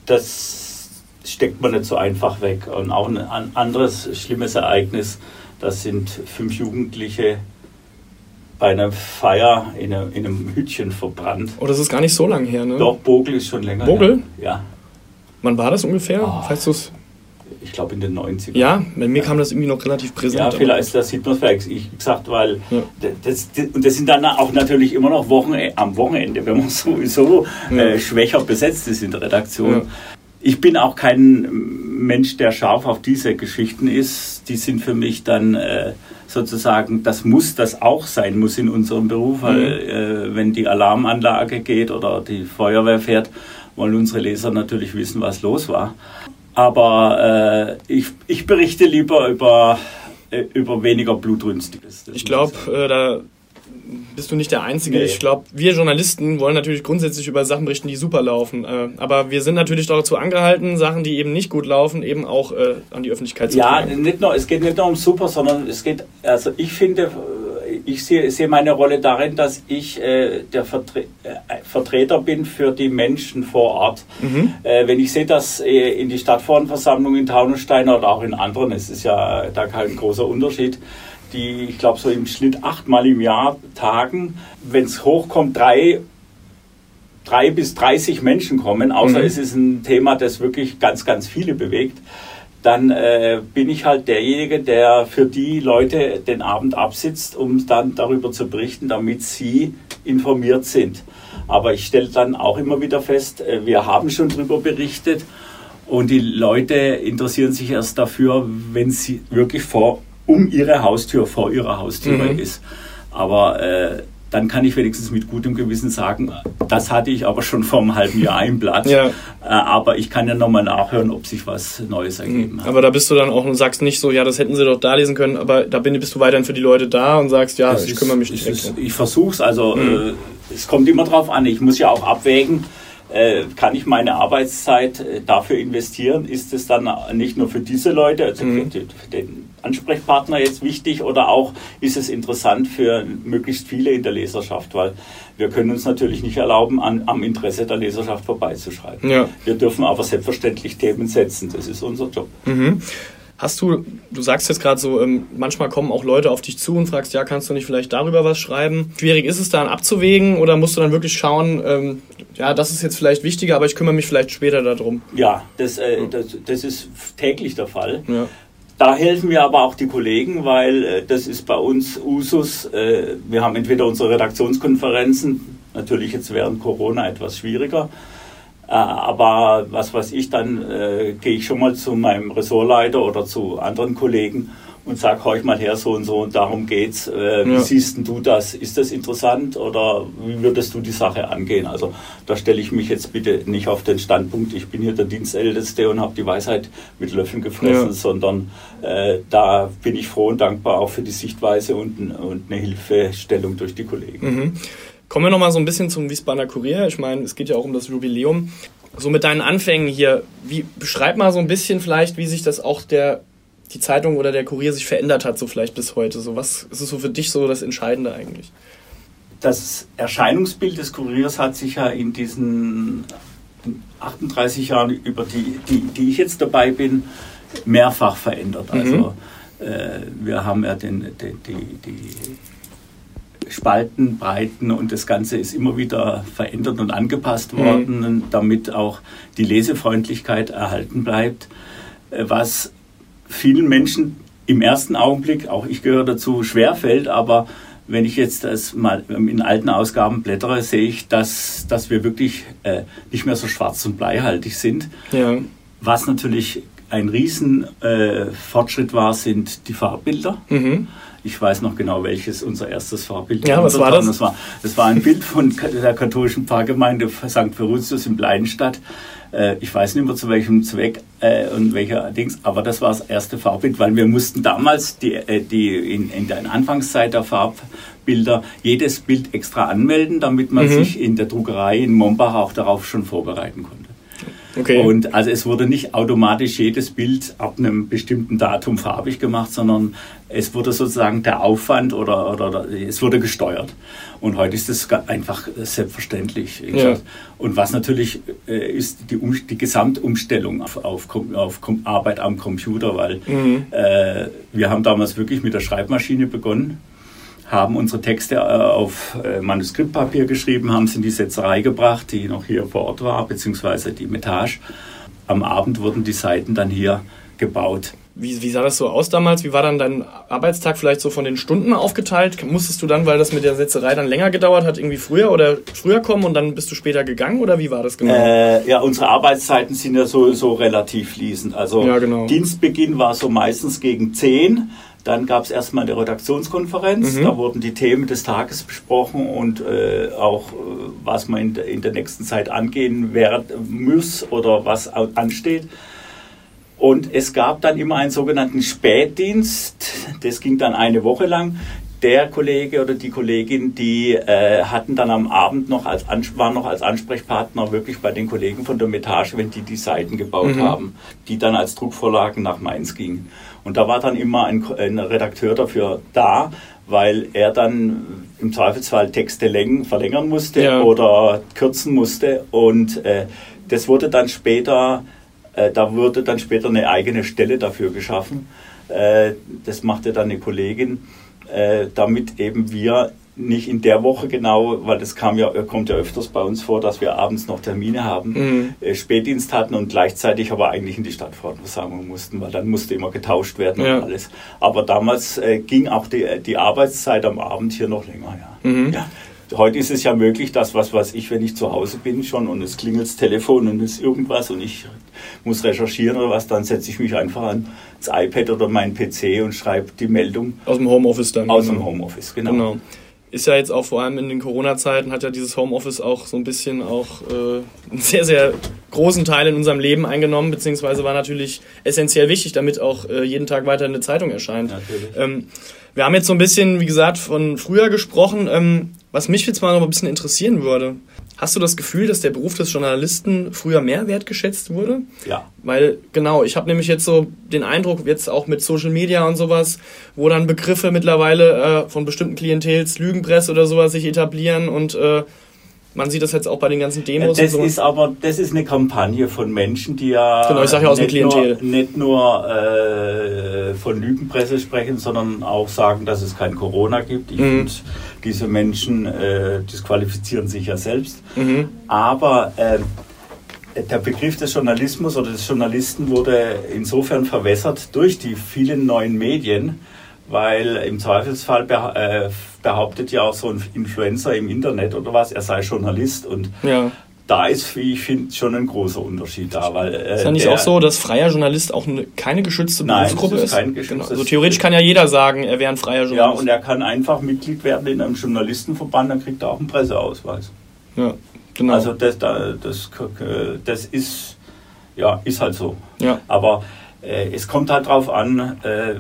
Das steckt man nicht so einfach weg. Und auch ein anderes schlimmes Ereignis, das sind fünf Jugendliche bei einer Feier in einem, in einem Hütchen verbrannt. Oh, das ist gar nicht so lange her, ne? Doch, Bogel ist schon länger Bogel? her. Ja. Wann war das ungefähr? Oh, weißt du's? Ich glaube in den 90ern. Ja, bei mir kam das irgendwie noch relativ präsent. Ja, vielleicht, das sieht man vielleicht. Ich gesagt, weil ja. das, das, und das sind dann auch natürlich immer noch Wochen, am Wochenende, wenn man sowieso ja. äh, schwächer besetzt ist in der Redaktion. Ja ich bin auch kein Mensch, der scharf auf diese Geschichten ist. Die sind für mich dann äh, sozusagen, das muss das auch sein, muss in unserem Beruf, weil mhm. äh, wenn die Alarmanlage geht oder die Feuerwehr fährt, wollen unsere Leser natürlich wissen, was los war. Aber äh, ich, ich berichte lieber über, äh, über weniger Blutrünstiges. Ich glaube, äh, da bist du nicht der Einzige. Nee. Ich glaube, wir Journalisten wollen natürlich grundsätzlich über Sachen berichten, die super laufen. Äh, aber wir sind natürlich dazu angehalten, Sachen, die eben nicht gut laufen, eben auch äh, an die Öffentlichkeit zu ja, Ja, nicht nur, es geht nicht nur um super, sondern es geht, also ich finde, ich sehe, sehe meine Rolle darin, dass ich äh, der Vertre äh, Vertreter bin für die Menschen vor Ort. Mhm. Äh, wenn ich sehe, dass äh, in die Stadtverordnetenversammlung in Taunusstein oder auch in anderen, es ist ja da kein großer Unterschied, die, ich glaube, so im Schnitt achtmal im Jahr tagen. Wenn es hochkommt, drei, drei bis 30 Menschen kommen, außer mhm. es ist ein Thema, das wirklich ganz, ganz viele bewegt, dann äh, bin ich halt derjenige, der für die Leute den Abend absitzt, um dann darüber zu berichten, damit sie informiert sind. Aber ich stelle dann auch immer wieder fest, äh, wir haben schon darüber berichtet und die Leute interessieren sich erst dafür, wenn sie wirklich vor um ihre Haustür, vor ihrer Haustür mhm. ist. Aber äh, dann kann ich wenigstens mit gutem Gewissen sagen, das hatte ich aber schon vor einem halben Jahr im Blatt. Ja. Äh, aber ich kann ja nochmal nachhören, ob sich was Neues ergeben mhm. hat. Aber da bist du dann auch und sagst nicht so, ja, das hätten sie doch da lesen können, aber da bist du weiterhin für die Leute da und sagst, ja, das ich ist, kümmere mich nicht. Ist, ich versuche es, also mhm. äh, es kommt immer drauf an. Ich muss ja auch abwägen, äh, kann ich meine Arbeitszeit äh, dafür investieren? Ist es dann nicht nur für diese Leute, also mhm. für, den Ansprechpartner jetzt wichtig oder auch ist es interessant für möglichst viele in der Leserschaft? Weil wir können uns natürlich nicht erlauben, an, am Interesse der Leserschaft vorbeizuschreiben. Ja. Wir dürfen aber selbstverständlich Themen setzen. Das ist unser Job. Mhm. Hast du, du sagst jetzt gerade so, ähm, manchmal kommen auch Leute auf dich zu und fragst, ja, kannst du nicht vielleicht darüber was schreiben? Schwierig ist es dann abzuwägen oder musst du dann wirklich schauen, ähm, ja, das ist jetzt vielleicht wichtiger, aber ich kümmere mich vielleicht später darum? Ja, das, äh, das, das ist täglich der Fall. Ja. Da helfen mir aber auch die Kollegen, weil äh, das ist bei uns Usus. Äh, wir haben entweder unsere Redaktionskonferenzen, natürlich jetzt während Corona etwas schwieriger, äh, aber was weiß ich, dann äh, gehe ich schon mal zu meinem Ressortleiter oder zu anderen Kollegen und sage, horch mal her, so und so und darum geht's. Äh, wie ja. siehst du das? Ist das interessant oder wie würdest du die Sache angehen? Also da stelle ich mich jetzt bitte nicht auf den Standpunkt, ich bin hier der Dienstälteste und habe die Weisheit mit Löffeln gefressen, ja. sondern äh, da bin ich froh und dankbar auch für die Sichtweise und, und eine Hilfestellung durch die Kollegen. Mhm. Kommen wir nochmal so ein bisschen zum Wiesbadener Kurier. Ich meine, es geht ja auch um das Jubiläum. So mit deinen Anfängen hier, wie beschreib mal so ein bisschen vielleicht, wie sich das auch der die Zeitung oder der Kurier sich verändert hat, so vielleicht bis heute. So was ist so für dich so das Entscheidende eigentlich? Das Erscheinungsbild des Kuriers hat sich ja in diesen 38 Jahren, über die, die, die ich jetzt dabei bin, mehrfach verändert. Mhm. Also äh, wir haben ja den, den, die, die Spalten, Breiten und das Ganze ist immer wieder verändert und angepasst mhm. worden, mhm. damit auch die Lesefreundlichkeit erhalten bleibt, äh, was vielen Menschen im ersten Augenblick, auch ich gehöre dazu, schwerfällt, aber wenn ich jetzt das mal in alten Ausgaben blättere, sehe ich, dass, dass wir wirklich äh, nicht mehr so schwarz und bleihaltig sind. Ja. Was natürlich ein Riesenfortschritt äh, war, sind die Farbbilder. Mhm. Ich weiß noch genau, welches unser erstes Farbbild Ja, was war das? das war. Das war ein Bild von der katholischen Pfarrgemeinde St. Verustus in Bleidenstadt. Äh, Ich weiß nicht mehr zu welchem Zweck äh, und welcher Dings, aber das war das erste Farbbild, weil wir mussten damals die, äh, die in, in der Anfangszeit der Farbbilder jedes Bild extra anmelden, damit man Mhm. sich in der Druckerei in Mombach auch darauf schon vorbereiten konnte. Okay. Und also es wurde nicht automatisch jedes Bild ab einem bestimmten Datum farbig gemacht, sondern es wurde sozusagen der Aufwand oder, oder, oder es wurde gesteuert. Und heute ist ga- einfach selbstverständlich. Ja. Und was natürlich äh, ist die, um, die Gesamtumstellung auf, auf, auf Arbeit am Computer, weil Mhm. äh, wir haben damals wirklich mit der Schreibmaschine begonnen haben unsere Texte äh, auf äh, Manuskriptpapier geschrieben, haben sie in die Setzerei gebracht, die noch hier vor Ort war, beziehungsweise die Metage. Am Abend wurden die Seiten dann hier gebaut. Wie, wie sah das so aus damals? Wie war dann dein Arbeitstag vielleicht so von den Stunden aufgeteilt? Musstest du dann, weil das mit der Setzerei dann länger gedauert hat, irgendwie früher oder früher kommen und dann bist du später gegangen oder wie war das genau? Äh, ja, unsere Arbeitszeiten sind ja so, so relativ fließend. Also Ja, genau. Dienstbeginn war so meistens gegen 10. Dann gab es erstmal eine Redaktionskonferenz. Mhm. Da wurden die Themen des Tages besprochen und äh, auch, äh, was man in der, in der nächsten Zeit angehen werd, muss oder was ansteht. Und es gab dann immer einen sogenannten Spätdienst. Das ging dann eine Woche lang. Der Kollege oder die Kollegin, die äh, hatten dann am Abend noch als waren noch als Ansprechpartner wirklich bei den Kollegen von der Metage, wenn die die Seiten gebaut Mhm. haben, die dann als Druckvorlagen nach Mainz gingen. Und da war dann immer ein, ein Redakteur dafür da, weil er dann im Zweifelsfall Texte längen, verlängern musste Ja. oder kürzen musste. Und äh, das wurde dann später äh, da wurde dann später eine eigene Stelle dafür geschaffen. Äh, das machte dann eine Kollegin, äh, damit eben wir nicht in der Woche genau, weil das kam ja, kommt ja öfters bei uns vor, dass wir abends noch Termine haben, Mhm. äh, Spätdienst hatten und gleichzeitig aber eigentlich in die Stadtversammlung mussten, weil dann musste immer getauscht werden Ja. und alles. Aber damals äh, ging auch die, die Arbeitszeit am Abend hier noch länger. Ja. Mhm. Ja. Heute ist es ja möglich, dass was weiß ich, wenn ich zu Hause bin schon und es klingelt das Telefon und es ist irgendwas und ich muss recherchieren oder was, dann setze ich mich einfach ans iPad oder meinen PC und schreibe die Meldung Aus dem Homeoffice dann. aus genau. dem Homeoffice. Genau. Genau. Ist ja jetzt auch vor allem in den Corona-Zeiten hat ja dieses Homeoffice auch so ein bisschen auch äh, einen sehr, sehr großen Teil in unserem Leben eingenommen, beziehungsweise war natürlich essentiell wichtig, damit auch äh, jeden Tag weiter eine Zeitung erscheint. Ähm, wir haben jetzt so ein bisschen, wie gesagt, von früher gesprochen. Ähm, was mich jetzt mal noch ein bisschen interessieren würde, hast du das Gefühl, dass der Beruf des Journalisten früher mehr wertgeschätzt wurde? Ja. Weil, genau, ich habe nämlich jetzt so den Eindruck, jetzt auch mit Social Media und sowas, wo dann Begriffe mittlerweile äh, von bestimmten Klientels, Lügenpresse oder sowas sich etablieren und äh, man sieht das jetzt auch bei den ganzen Demos Das und so. ist aber das ist eine Kampagne von Menschen, die ja Genau, ich sag ja aus dem nicht, Klientel. nur, nicht nur äh, von Lügenpresse sprechen, sondern auch sagen, dass es kein Corona gibt. Ich Mhm. finde, diese Menschen äh, disqualifizieren sich ja selbst. Mhm. Aber äh, der Begriff des Journalismus oder des Journalisten wurde insofern verwässert durch die vielen neuen Medien, weil im Zweifelsfall äh, behauptet ja auch so ein Influencer im Internet oder was, er sei Journalist und Ja. da ist, wie ich finde, schon ein großer Unterschied da. Weil, äh, Ist ja nicht der- auch so, dass freier Journalist auch eine, keine geschützte Nein, Berufsgruppe das ist? kein geschütztes- genau. Also theoretisch kann ja jeder sagen, er wäre ein freier Ja, Journalist. und er kann einfach Mitglied werden in einem Journalistenverband, dann kriegt er auch einen Presseausweis. ja, genau. Also das, da- das, das ist, ja, ist halt so. ja. Aber äh, es kommt halt darauf an, äh,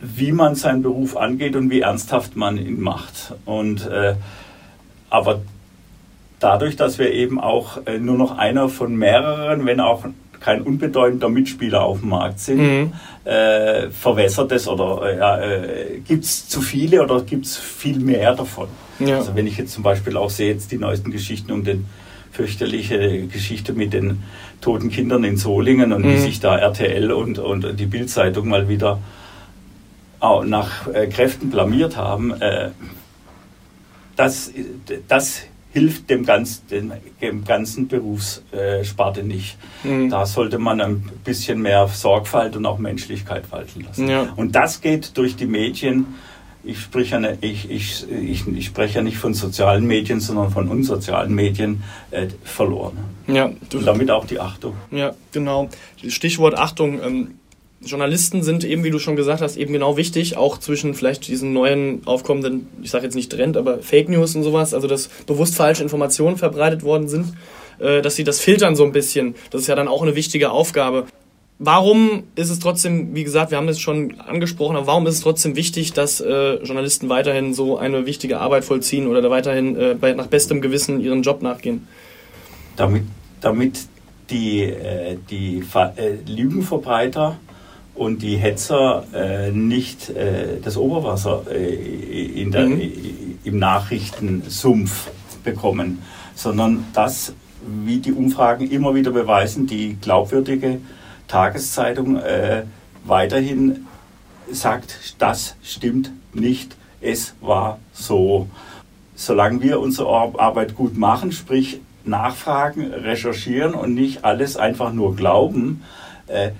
wie man seinen Beruf angeht und wie ernsthaft man ihn macht. Und, äh, aber dadurch, dass wir eben auch äh, nur noch einer von mehreren, wenn auch kein unbedeutender Mitspieler auf dem Markt sind, Mhm. äh, verwässert es oder äh, äh, gibt es zu viele oder gibt es viel mehr davon? Ja. Also wenn ich jetzt zum Beispiel auch sehe, jetzt die neuesten Geschichten um den fürchterliche Geschichte mit den toten Kindern in Solingen und wie Mhm. sich da RTL und, und die Bildzeitung mal wieder auch nach äh, Kräften blamiert haben, äh, das, das hilft dem, ganz, dem, ganzen Berufssparte nicht. Mhm. Da sollte man ein bisschen mehr Sorgfalt und auch Menschlichkeit walten lassen. Ja. Und das geht durch die Medien ich spreche, ja nicht, ich, ich, ich, spreche ja nicht von sozialen Medien, sondern von unsozialen Medien äh, verloren. Ja, Und damit auch die Achtung. Ja, genau. Stichwort Achtung. Ähm, Journalisten sind eben, wie du schon gesagt hast, eben genau wichtig, auch zwischen vielleicht diesen neuen aufkommenden, ich sage jetzt nicht Trend, aber Fake News und sowas, also dass bewusst falsche Informationen verbreitet worden sind, äh, dass sie das filtern so ein bisschen. Das ist ja dann auch eine wichtige Aufgabe. Warum ist es trotzdem, wie gesagt, wir haben es schon angesprochen, aber warum ist es trotzdem wichtig, dass äh, Journalisten weiterhin so eine wichtige Arbeit vollziehen oder weiterhin äh, bei, nach bestem Gewissen ihren Job nachgehen? Damit, damit die, äh, die äh, Lügenverbreiter und die Hetzer äh, nicht äh, das Oberwasser in der, mhm. im Nachrichtensumpf bekommen, sondern das, wie die Umfragen immer wieder beweisen, die glaubwürdige Tageszeitung äh, weiterhin sagt, das stimmt nicht, es war so. Solange wir unsere Arbeit gut machen, sprich nachfragen, recherchieren und nicht alles einfach nur glauben, äh,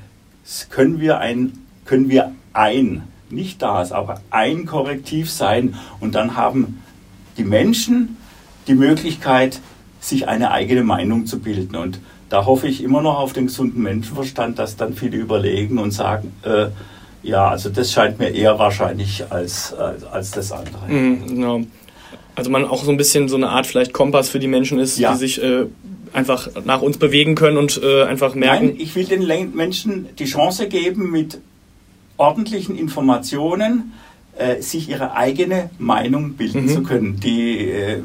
können wir ein, können wir ein, nicht das, aber ein Korrektiv sein und dann haben die Menschen die Möglichkeit, sich eine eigene Meinung zu bilden. Und da hoffe ich immer noch auf den gesunden Menschenverstand, dass dann viele überlegen und sagen, äh, ja, also das scheint mir eher wahrscheinlich als, als, als das andere. Mhm, genau. Also man auch so ein bisschen so eine Art vielleicht Kompass für die Menschen ist, ja. die sich äh, einfach nach uns bewegen können und äh, einfach merken. Nein, ich will den Menschen die Chance geben, mit ordentlichen Informationen äh, sich ihre eigene Meinung bilden mhm. zu können. Die äh,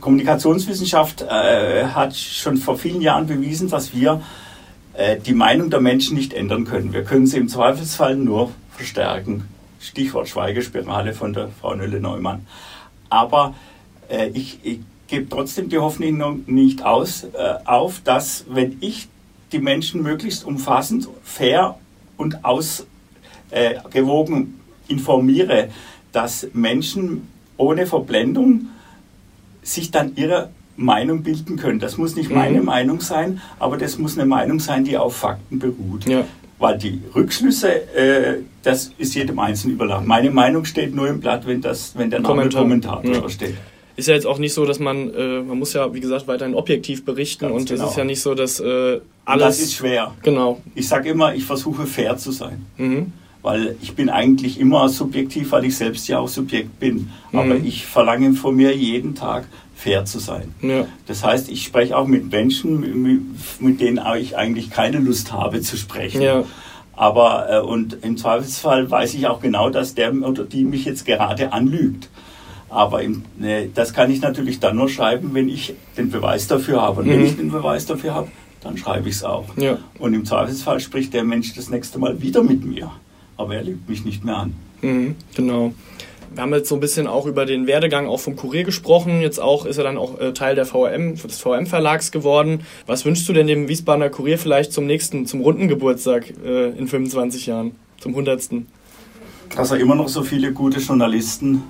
Kommunikationswissenschaft äh, hat schon vor vielen Jahren bewiesen, dass wir äh, die Meinung der Menschen nicht ändern können. Wir können sie im Zweifelsfall nur verstärken. Stichwort Schweigespirale von der Frau Nölle-Neumann. Aber äh, ich, ich gebe trotzdem die Hoffnung nicht aus, äh, auf, dass wenn ich die Menschen möglichst umfassend, fair und ausgewogen informiere, dass Menschen ohne Verblendung sich dann ihre Meinung bilden können. Das muss nicht meine mhm. Meinung sein, aber das muss eine Meinung sein, die auf Fakten beruht. Ja. Weil die Rückschlüsse, äh, das ist jedem Einzelnen überlassen. Meine Meinung steht nur im Blatt, wenn, das, wenn der Name Kommentar, Kommentator ja. steht. Ist ja jetzt auch nicht so, dass man, äh, man muss ja, wie gesagt, weiterhin objektiv berichten Ganz und es genau. ist ja nicht so, dass äh, alles... das ist schwer. Genau. Ich sage immer, ich versuche fair zu sein. Mhm weil ich bin eigentlich immer subjektiv, weil ich selbst ja auch Subjekt bin. Mhm. Aber ich verlange von mir jeden Tag fair zu sein. Ja. Das heißt, ich spreche auch mit Menschen, mit denen ich eigentlich keine Lust habe zu sprechen. Ja. Aber äh, und im Zweifelsfall weiß ich auch genau, dass der oder die mich jetzt gerade anlügt. Aber im, ne, das kann ich natürlich dann nur schreiben, wenn ich den Beweis dafür habe. Und mhm. wenn ich den Beweis dafür habe, dann schreibe ich es auch. Ja. Und im Zweifelsfall spricht der Mensch das nächste Mal wieder mit mir aber er lügt mich nicht mehr an. Mhm, genau. Wir haben jetzt so ein bisschen auch über den Werdegang auch vom Kurier gesprochen. Jetzt auch ist er dann auch äh, Teil der VRM, des VRM-Verlags geworden. Was wünschst du denn dem Wiesbadener Kurier vielleicht zum nächsten, zum runden Geburtstag äh, in 25 Jahren, zum 100. Dass er immer noch so viele gute Journalisten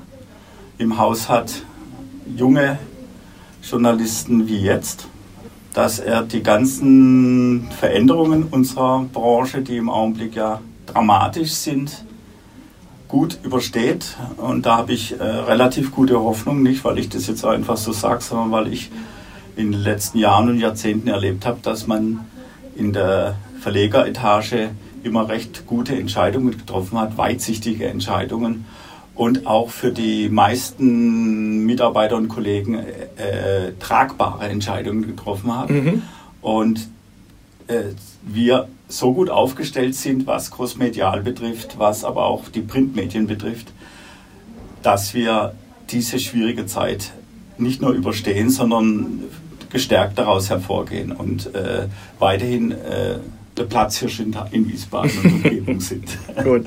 im Haus hat, junge Journalisten wie jetzt, dass er die ganzen Veränderungen unserer Branche, die im Augenblick ja dramatisch sind, gut übersteht. Und da habe ich äh, relativ gute Hoffnung, nicht weil ich das jetzt einfach so sage, sondern weil ich in den letzten Jahren und Jahrzehnten erlebt habe, dass man in der Verlegeretage immer recht gute Entscheidungen getroffen hat, weitsichtige Entscheidungen und auch für die meisten Mitarbeiter und Kollegen äh, tragbare Entscheidungen getroffen hat. Mhm. Und äh, wir so gut aufgestellt sind, was Crossmedial betrifft, was aber auch die Printmedien betrifft, dass wir diese schwierige Zeit nicht nur überstehen, sondern gestärkt daraus hervorgehen und äh, weiterhin äh, der Platzhirsch in, in Wiesbaden und Umgebung sind. Gut.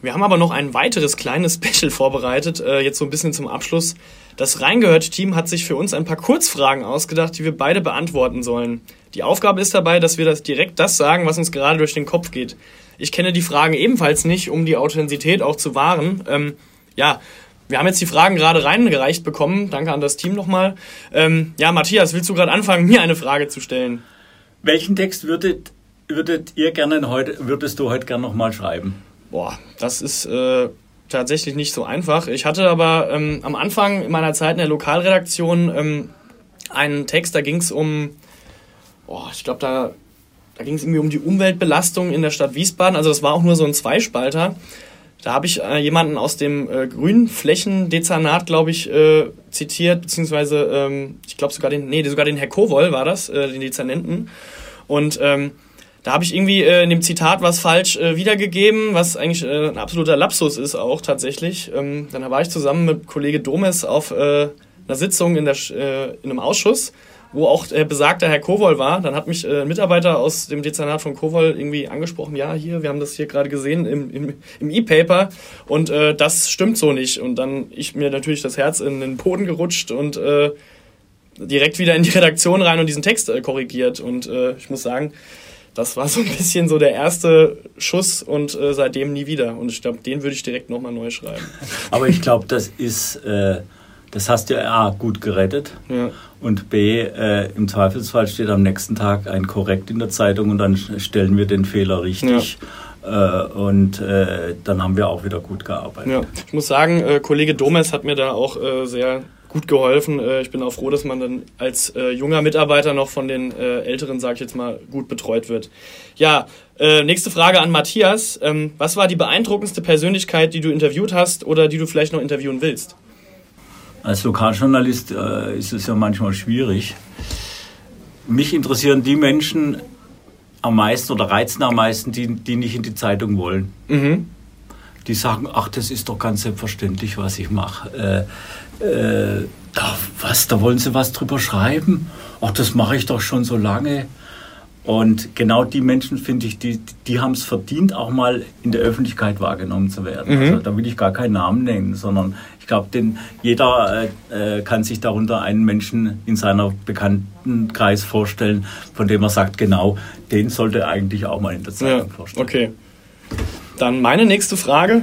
Wir haben aber noch ein weiteres kleines Special vorbereitet, äh, jetzt so ein bisschen zum Abschluss. Das Reingehört-Team hat sich für uns ein paar Kurzfragen ausgedacht, die wir beide beantworten sollen. Die Aufgabe ist dabei, dass wir das direkt das sagen, was uns gerade durch den Kopf geht. Ich kenne die Fragen ebenfalls nicht, um die Authentizität auch zu wahren. Ähm, ja, wir haben jetzt die Fragen gerade reingereicht bekommen. Danke an das Team nochmal. Ähm, ja, Matthias, willst du gerade anfangen, mir eine Frage zu stellen? Welchen Text würdet, würdet ihr gerne heute, würdest du heute gerne nochmal schreiben? Boah, das ist äh, tatsächlich nicht so einfach. Ich hatte aber ähm, am Anfang meiner Zeit in der Lokalredaktion ähm, einen Text, da ging es um, oh, ich glaube, da, da ging es irgendwie um die Umweltbelastung in der Stadt Wiesbaden. Also das war auch nur so ein Zweispalter. Da habe ich äh, jemanden aus dem äh, Grünflächendezernat, glaube ich, äh, zitiert, beziehungsweise ähm, ich glaube sogar den, nee, sogar den Herr Kowol war das, äh, den Dezernenten. Und ähm, da habe ich irgendwie äh, in dem Zitat was falsch äh, wiedergegeben, was eigentlich äh, ein absoluter Lapsus ist auch tatsächlich. Ähm, dann war ich zusammen mit Kollege Domes auf äh, einer Sitzung in, der, äh, in einem Ausschuss wo auch äh, besagter Herr Kowol war. Dann hat mich ein Mitarbeiter aus dem Dezernat von Kowol irgendwie angesprochen, ja, hier, wir haben das hier gerade gesehen im, im, im E-Paper und das stimmt so nicht. Und dann ich mir natürlich das Herz in den Boden gerutscht und direkt wieder in die Redaktion rein und diesen Text korrigiert. Und ich muss sagen, das war so ein bisschen so der erste Schuss und äh, seitdem nie wieder. Und ich glaube, den würde ich direkt nochmal neu schreiben. Aber ich glaube, das ist, äh, das hast du ja A, gut gerettet. Ja. Und B, äh, im Zweifelsfall steht am nächsten Tag ein Korrekt in der Zeitung und dann stellen wir den Fehler richtig. Ja. Äh, und äh, dann haben wir auch wieder gut gearbeitet. Ja. Ich muss sagen, äh, Kollege Domes hat mir da auch äh, sehr gut geholfen. Äh, ich bin auch froh, dass man dann als junger Mitarbeiter noch von den Älteren, sag ich jetzt mal, gut betreut wird. Ja, nächste Frage an Matthias. Ähm, was war die beeindruckendste Persönlichkeit, die du interviewt hast oder die du vielleicht noch interviewen willst? Als Lokaljournalist äh, ist es ja manchmal schwierig. Mich interessieren die Menschen am meisten oder reizen am meisten, die, die nicht in die Zeitung wollen. Mhm. Die sagen, ach, das ist doch ganz selbstverständlich, was ich mache. Äh, da, was, da wollen Sie was drüber schreiben? Ach, das mache ich doch schon so lange. Und genau die Menschen, finde ich, die, die haben es verdient, auch mal in der Öffentlichkeit wahrgenommen zu werden. Mhm. Also, da will ich gar keinen Namen nennen, sondern glaube, jeder äh, äh, kann sich darunter einen Menschen in seiner Bekanntenkreis vorstellen, von dem er sagt, genau, den sollte er eigentlich auch mal in der Zeitung ja, vorstellen. Okay. Dann meine nächste Frage.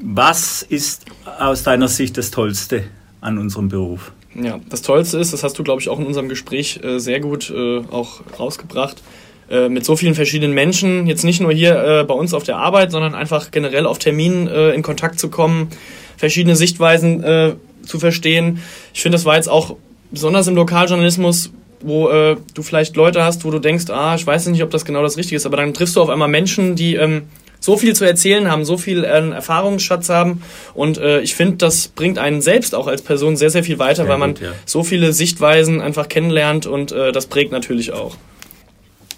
Was ist aus deiner Sicht das Tollste an unserem Beruf? Ja, das Tollste ist, das hast du, glaube ich, auch in unserem Gespräch äh, sehr gut äh, auch rausgebracht, äh, mit so vielen verschiedenen Menschen, jetzt nicht nur hier äh, bei uns auf der Arbeit, sondern einfach generell auf Terminen äh, in Kontakt zu kommen, verschiedene Sichtweisen äh, zu verstehen. Ich finde, das war jetzt auch besonders im Lokaljournalismus, wo du vielleicht Leute hast, wo du denkst, ah, ich weiß nicht, ob das genau das Richtige ist, aber dann triffst du auf einmal Menschen, die ähm, so viel zu erzählen haben, so viel äh, Erfahrungsschatz haben und äh, ich finde, das bringt einen selbst auch als Person sehr, sehr viel weiter, sehr weil man gut, ja. so viele Sichtweisen einfach kennenlernt und äh, das prägt natürlich auch.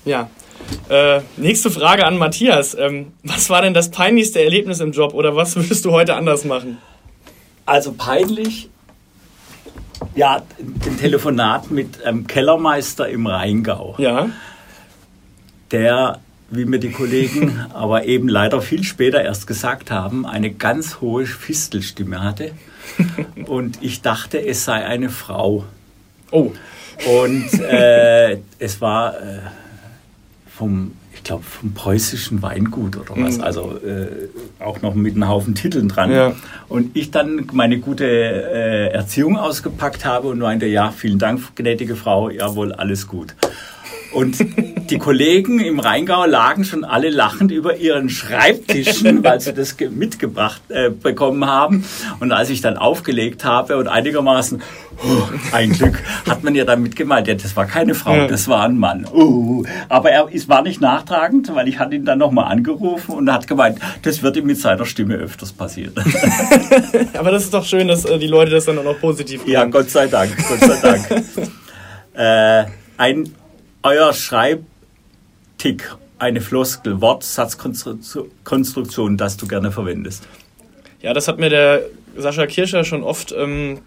Ja. Äh, nächste Frage an Matthias. Ähm, was war denn das peinlichste Erlebnis im Job oder was würdest du heute anders machen? Also peinlich, ja, den Telefonat mit einem Kellermeister im Rheingau. Ja. Der, wie mir die Kollegen aber eben leider viel später erst gesagt haben, eine ganz hohe Fistelstimme hatte. Und ich dachte, es sei eine Frau. Oh. Und äh, es war. Äh, vom, ich glaube, vom preußischen Weingut oder was. Mhm. Also äh, auch noch mit einem Haufen Titeln dran. Ja. Und ich dann meine gute äh, Erziehung ausgepackt habe und meinte, ja, vielen Dank, gnädige Frau, jawohl, alles gut. Und die Kollegen im Rheingau lagen schon alle lachend über ihren Schreibtischen, weil sie das mitgebracht äh, bekommen haben. Und als ich dann aufgelegt habe und einigermaßen, oh, ein Glück, hat man ja damit gemeint, ja, das war keine Frau, das war ein Mann. Oh. Aber er es war nicht nachtragend, weil ich hatte ihn dann nochmal angerufen und hat gemeint, das wird ihm mit seiner Stimme öfters passieren. Aber das ist doch schön, dass äh, die Leute das dann auch noch positiv machen. Ja, Gott sei Dank, Gott sei Dank. äh, ein euer Schreibtick eine Floskel, Wortsatzkonstruktion, das du gerne verwendest? Ja, das hat mir der Sascha Kirscher schon oft ähm,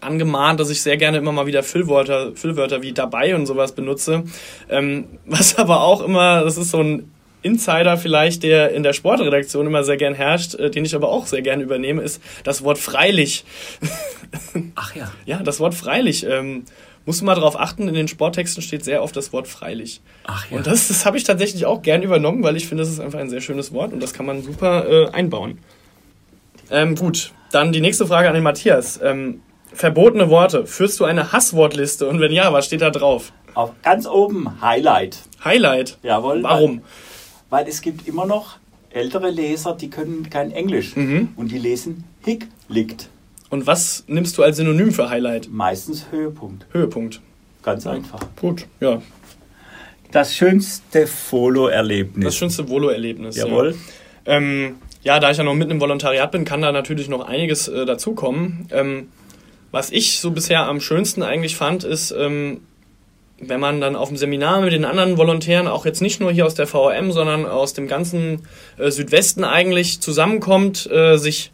angemahnt, dass ich sehr gerne immer mal wieder Füllwörter, Füllwörter wie dabei und sowas benutze. Ähm, was aber auch immer, das ist so ein Insider vielleicht, der in der Sportredaktion immer sehr gern herrscht, äh, den ich aber auch sehr gern übernehme, ist das Wort freilich. Ach ja. Ja, das Wort freilich. Ähm, musst du mal darauf achten, in den Sporttexten steht sehr oft das Wort freilich. Ach ja. Und das, das habe ich tatsächlich auch gern übernommen, weil ich finde, das ist einfach ein sehr schönes Wort und das kann man super äh, einbauen. Ähm, gut, dann die nächste Frage an den Matthias. Ähm, verbotene Worte. Führst du eine Hasswortliste? Und wenn ja, was steht da drauf? Auf ganz oben Highlight. Highlight? Jawohl. Warum? Weil, es gibt immer noch ältere Leser, die können kein Englisch Mhm. und die lesen Hick liegt. Und was nimmst du als Synonym für Highlight? Meistens Höhepunkt. Höhepunkt. Ganz einfach. Gut, ja. Das schönste Folo-Erlebnis. Das schönste Volo-Erlebnis. Jawohl. Ja. Ähm, ja, da ich ja noch mitten im Volontariat bin, kann da natürlich noch einiges äh, dazukommen. Ähm, was ich so bisher am schönsten eigentlich fand, ist, ähm, wenn man dann auf dem Seminar mit den anderen Volontären, auch jetzt nicht nur hier aus der VRM, sondern aus dem ganzen äh, Südwesten eigentlich zusammenkommt, äh, sich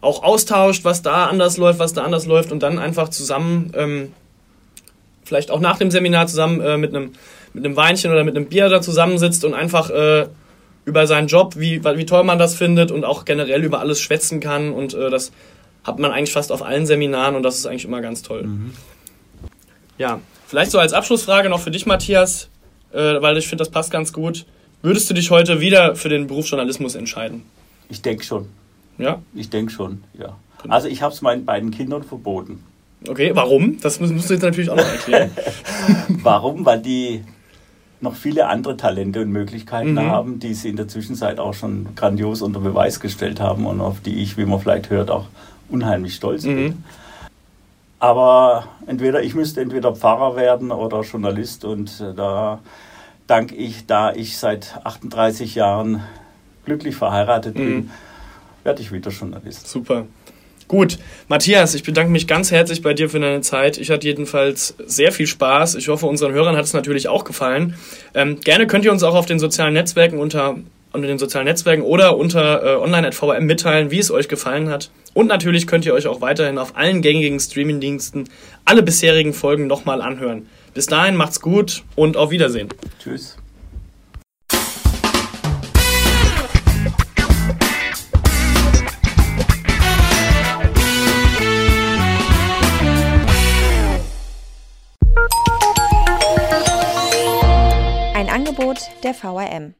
auch austauscht, was da anders läuft, was da anders läuft und dann einfach zusammen, ähm, vielleicht auch nach dem Seminar zusammen äh, mit einem mit einem Weinchen oder mit einem Bier da zusammensitzt und einfach äh, über seinen Job, wie, wie toll man das findet und auch generell über alles schwätzen kann und äh, das hat man eigentlich fast auf allen Seminaren und das ist eigentlich immer ganz toll. Ja, vielleicht so als Abschlussfrage noch für dich, Matthias, äh, weil ich finde, das passt ganz gut. Würdest du dich heute wieder für den Beruf Journalismus entscheiden? Ich denke schon. Ja? Ich denke schon, ja. Also ich habe es meinen beiden Kindern verboten. Okay, warum? Das musst du jetzt natürlich auch noch erklären. Warum? Weil die noch viele andere Talente und Möglichkeiten Mhm. haben, die sie in der Zwischenzeit auch schon grandios unter Beweis gestellt haben und auf die ich, wie man vielleicht hört, auch unheimlich stolz bin. Aber entweder ich müsste entweder Pfarrer werden oder Journalist und äh, da dank ich, da ich seit 38 Jahren glücklich verheiratet bin, Mhm. werde ich wieder Journalist. Super. Gut, Matthias, ich bedanke mich ganz herzlich bei dir für deine Zeit. Ich hatte jedenfalls sehr viel Spaß. Ich hoffe, unseren Hörern hat es natürlich auch gefallen. Ähm, gerne könnt ihr uns auch auf den sozialen Netzwerken unter unter den sozialen Netzwerken oder unter äh, online.vrm mitteilen, wie es euch gefallen hat. Und natürlich könnt ihr euch auch weiterhin auf allen gängigen Streamingdiensten alle bisherigen Folgen nochmal anhören. Bis dahin macht's gut und auf Wiedersehen. Tschüss. Ein Angebot der VRM.